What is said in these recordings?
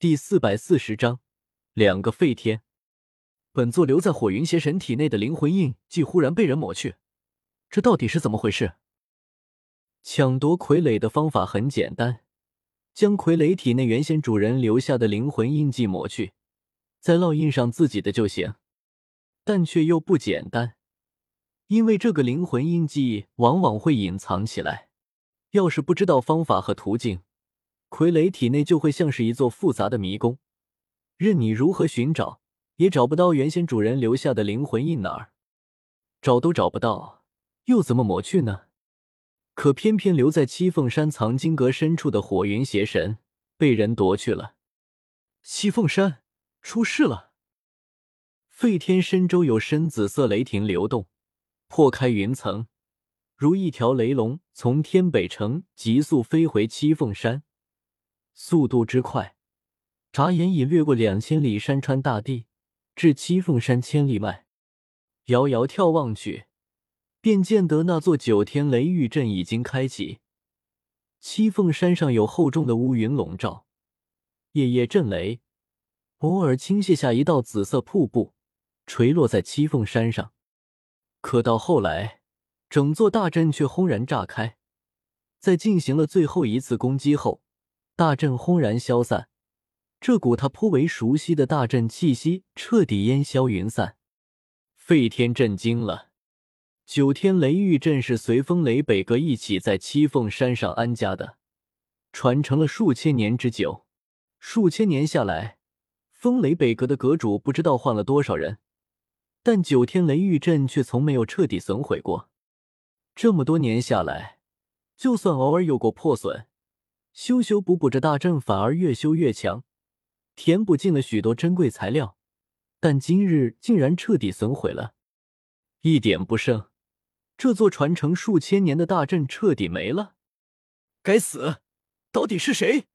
第四百四十章，两个废天。本座留在火云邪神体内的灵魂印记忽然被人抹去，这到底是怎么回事？抢夺傀儡的方法很简单，将傀儡体内原先主人留下的灵魂印记抹去，再烙印上自己的就行。但却又不简单，因为这个灵魂印记往往会隐藏起来，要是不知道方法和途径。傀儡体内就会像是一座复杂的迷宫，任你如何寻找，也找不到原先主人留下的灵魂印哪儿，找都找不到，又怎么抹去呢？可偏偏留在七凤山藏经阁深处的火云邪神被人夺去了。七凤山出事了！废天深周有深紫色雷霆流动，破开云层，如一条雷龙从天北城急速飞回七凤山。速度之快，眨眼已掠过两千里山川大地，至七凤山千里外。遥遥眺望去，便见得那座九天雷狱阵已经开启。七凤山上有厚重的乌云笼罩，夜夜震雷，偶尔倾泻下一道紫色瀑布，垂落在七凤山上。可到后来，整座大阵却轰然炸开，在进行了最后一次攻击后。大阵轰然消散，这股他颇为熟悉的大阵气息彻底烟消云散。费天震惊了，九天雷狱阵是随风雷北阁一起在七凤山上安家的，传承了数千年之久。数千年下来，风雷北阁的阁主不知道换了多少人，但九天雷狱阵却从没有彻底损毁过。这么多年下来，就算偶尔有过破损。修修补补，这大阵反而越修越强，填补进了许多珍贵材料，但今日竟然彻底损毁了，一点不剩。这座传承数千年的大阵彻底没了。该死，到底是谁？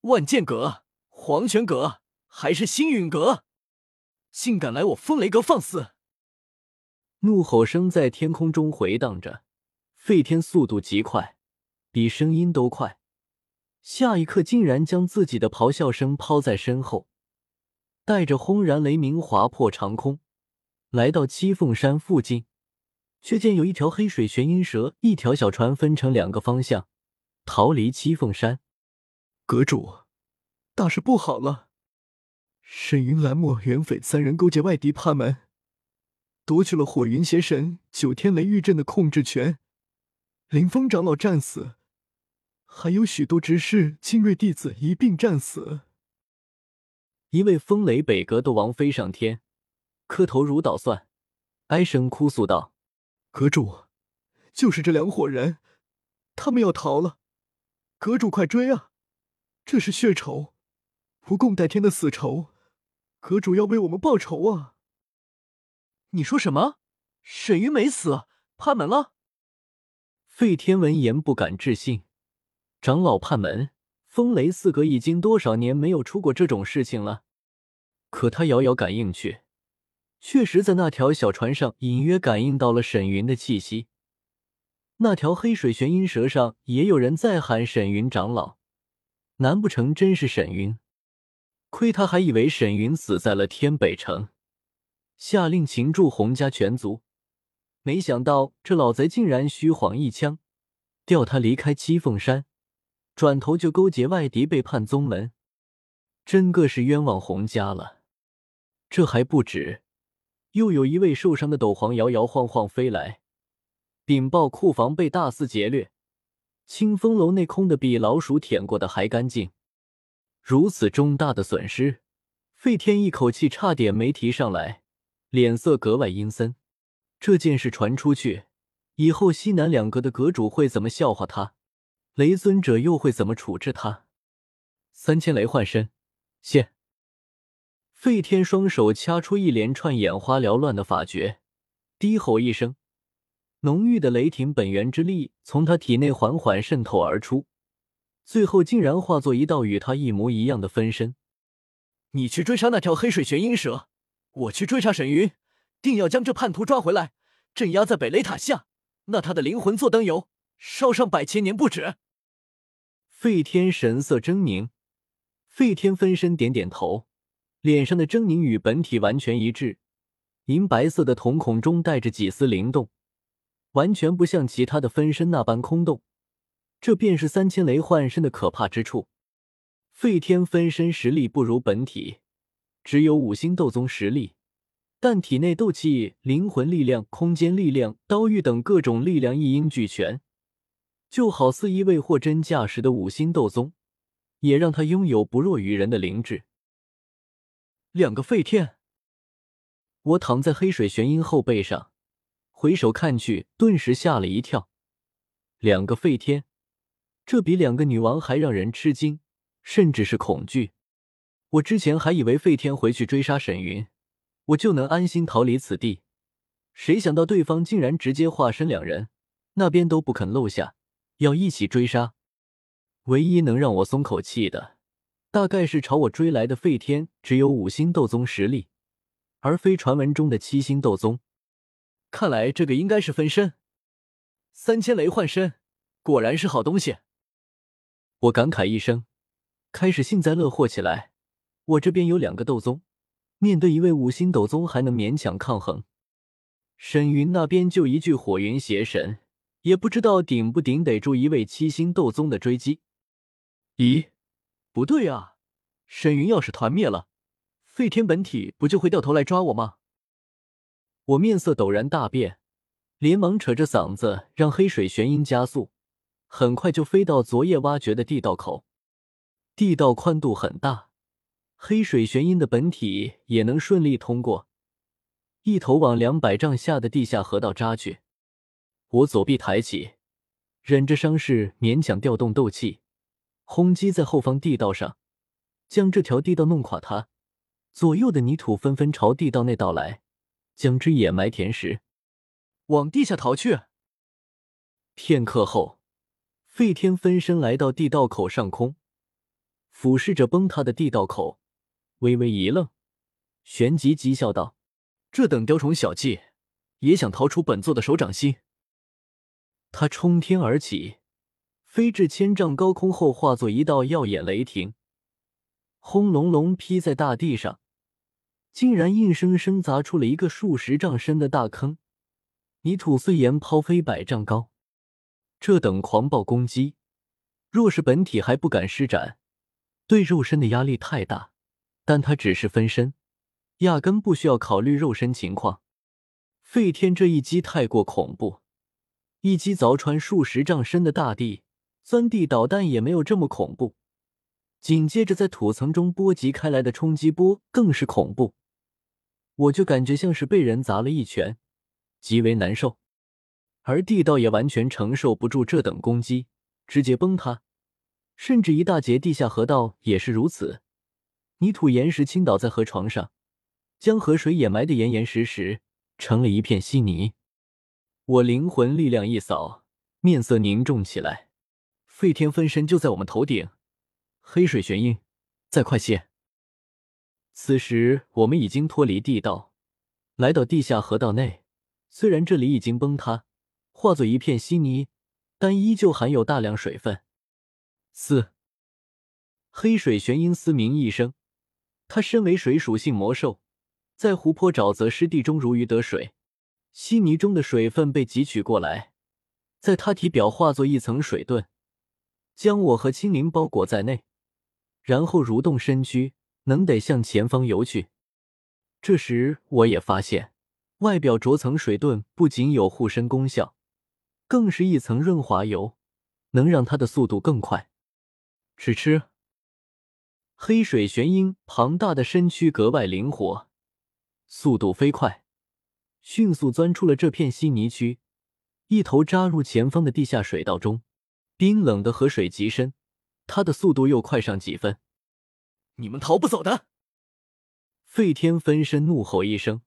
万剑阁、黄泉阁还是星陨阁，竟敢来我风雷阁放肆！怒吼声在天空中回荡着，废天速度极快，比声音都快。下一刻，竟然将自己的咆哮声抛在身后，带着轰然雷鸣划破长空，来到七凤山附近，却见有一条黑水玄阴蛇，一条小船分成两个方向，逃离七凤山。阁主，大事不好了！沈云、蓝墨、元匪三人勾结外敌趴门，夺取了火云邪神九天雷狱阵的控制权，林峰长老战死。还有许多执事、精锐弟子一并战死。一位风雷北阁的王飞上天，磕头如捣蒜，哀声哭诉道：“阁主，就是这两伙人，他们要逃了，阁主快追啊！这是血仇，不共戴天的死仇，阁主要为我们报仇啊！”你说什么？沈云没死，趴门了？费天闻言不敢置信。长老判门，风雷四阁已经多少年没有出过这种事情了。可他遥遥感应去，确实在那条小船上隐约感应到了沈云的气息。那条黑水玄阴蛇上也有人在喊沈云长老，难不成真是沈云？亏他还以为沈云死在了天北城，下令擒住洪家全族，没想到这老贼竟然虚晃一枪，调他离开七凤山。转头就勾结外敌背叛宗门，真个是冤枉洪家了。这还不止，又有一位受伤的斗皇摇摇晃晃飞来，禀报库房被大肆劫掠，清风楼内空的比老鼠舔过的还干净。如此重大的损失，费天一口气差点没提上来，脸色格外阴森。这件事传出去以后，西南两阁的阁主会怎么笑话他？雷尊者又会怎么处置他？三千雷幻身，现。费天双手掐出一连串眼花缭乱的法诀，低吼一声，浓郁的雷霆本源之力从他体内缓缓渗透而出，最后竟然化作一道与他一模一样的分身。你去追杀那条黑水玄阴蛇，我去追杀沈云，定要将这叛徒抓回来，镇压在北雷塔下。那他的灵魂做灯油，烧上百千年不止。费天神色狰狞，费天分身点点头，脸上的狰狞与本体完全一致，银白色的瞳孔中带着几丝灵动，完全不像其他的分身那般空洞。这便是三千雷幻身的可怕之处。费天分身实力不如本体，只有五星斗宗实力，但体内斗气、灵魂力量、空间力量、刀玉等各种力量一应俱全，就好似一位货真价实的五星斗宗，也让他拥有不弱于人的灵智。两个废天，我躺在黑水玄鹰后背上，回首看去，顿时吓了一跳。两个废天。这比两个女王还让人吃惊，甚至是恐惧。我之前还以为费天回去追杀沈云，我就能安心逃离此地，谁想到对方竟然直接化身两人，那边都不肯露下，要一起追杀。唯一能让我松口气的，大概是朝我追来的费天只有五星斗宗实力，而非传闻中的七星斗宗。看来这个应该是分身，三千雷幻身，果然是好东西。我感慨一声，开始幸灾乐祸起来。我这边有两个斗宗，面对一位五星斗宗还能勉强抗衡。沈云那边就一具火云邪神，也不知道顶不顶得住一位七星斗宗的追击。咦，不对啊！沈云要是团灭了，废天本体不就会掉头来抓我吗？我面色陡然大变，连忙扯着嗓子让黑水玄鹰加速。很快就飞到昨夜挖掘的地道口，地道宽度很大，黑水玄鹰的本体也能顺利通过，一头往两百丈下的地下河道扎去。我左臂抬起，忍着伤势勉强调动斗气，轰击在后方地道上，将这条地道弄垮。它左右的泥土纷纷朝地道内倒来，将之掩埋填实，往地下逃去。片刻后。费天分身来到地道口上空，俯视着崩塌的地道口，微微一愣，旋即讥笑道：“这等雕虫小技，也想逃出本座的手掌心？”他冲天而起，飞至千丈高空后，化作一道耀眼雷霆，轰隆隆劈在大地上，竟然硬生生砸出了一个数十丈深的大坑，泥土碎岩抛飞百丈高。这等狂暴攻击，若是本体还不敢施展，对肉身的压力太大。但他只是分身，压根不需要考虑肉身情况。费天这一击太过恐怖，一击凿穿数十丈深的大地，钻地导弹也没有这么恐怖。紧接着在土层中波及开来的冲击波更是恐怖，我就感觉像是被人砸了一拳，极为难受。而地道也完全承受不住这等攻击，直接崩塌。甚至一大截地下河道也是如此，泥土岩石倾倒在河床上，将河水掩埋的严严实实，成了一片稀泥。我灵魂力量一扫，面色凝重起来。废天分身就在我们头顶，黑水玄鹰，再快些！此时我们已经脱离地道，来到地下河道内。虽然这里已经崩塌。化作一片稀泥，但依旧含有大量水分。四黑水玄鹰嘶鸣一声，它身为水属性魔兽，在湖泊、沼泽、湿地中如鱼得水。稀泥中的水分被汲取过来，在它体表化作一层水盾，将我和青灵包裹在内，然后蠕动身躯，能得向前方游去。这时，我也发现，外表着层水盾不仅有护身功效。更是一层润滑油，能让它的速度更快。吃吃，黑水玄鹰庞大的身躯格外灵活，速度飞快，迅速钻出了这片稀泥区，一头扎入前方的地下水道中。冰冷的河水极深，它的速度又快上几分。你们逃不走的！费天分身怒吼一声，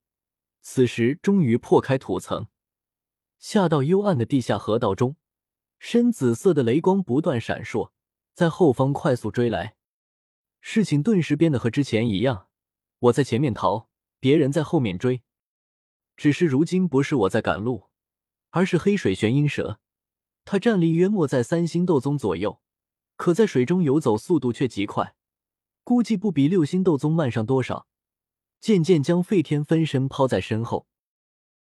此时终于破开土层。下到幽暗的地下河道中，深紫色的雷光不断闪烁，在后方快速追来。事情顿时变得和之前一样，我在前面逃，别人在后面追。只是如今不是我在赶路，而是黑水玄鹰蛇。它战力约莫在三星斗宗左右，可在水中游走速度却极快，估计不比六星斗宗慢上多少。渐渐将废天分身抛在身后。